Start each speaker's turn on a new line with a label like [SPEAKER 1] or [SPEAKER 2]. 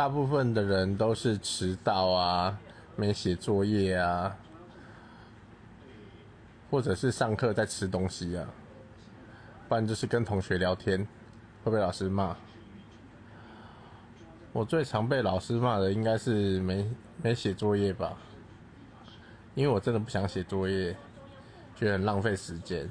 [SPEAKER 1] 大部分的人都是迟到啊没写作业啊或者是上课在吃东西啊不然就是跟同学聊天会被老师骂。我最常被老师骂的应该是没没写作业吧因为我真的不想写作业觉得很浪费时间。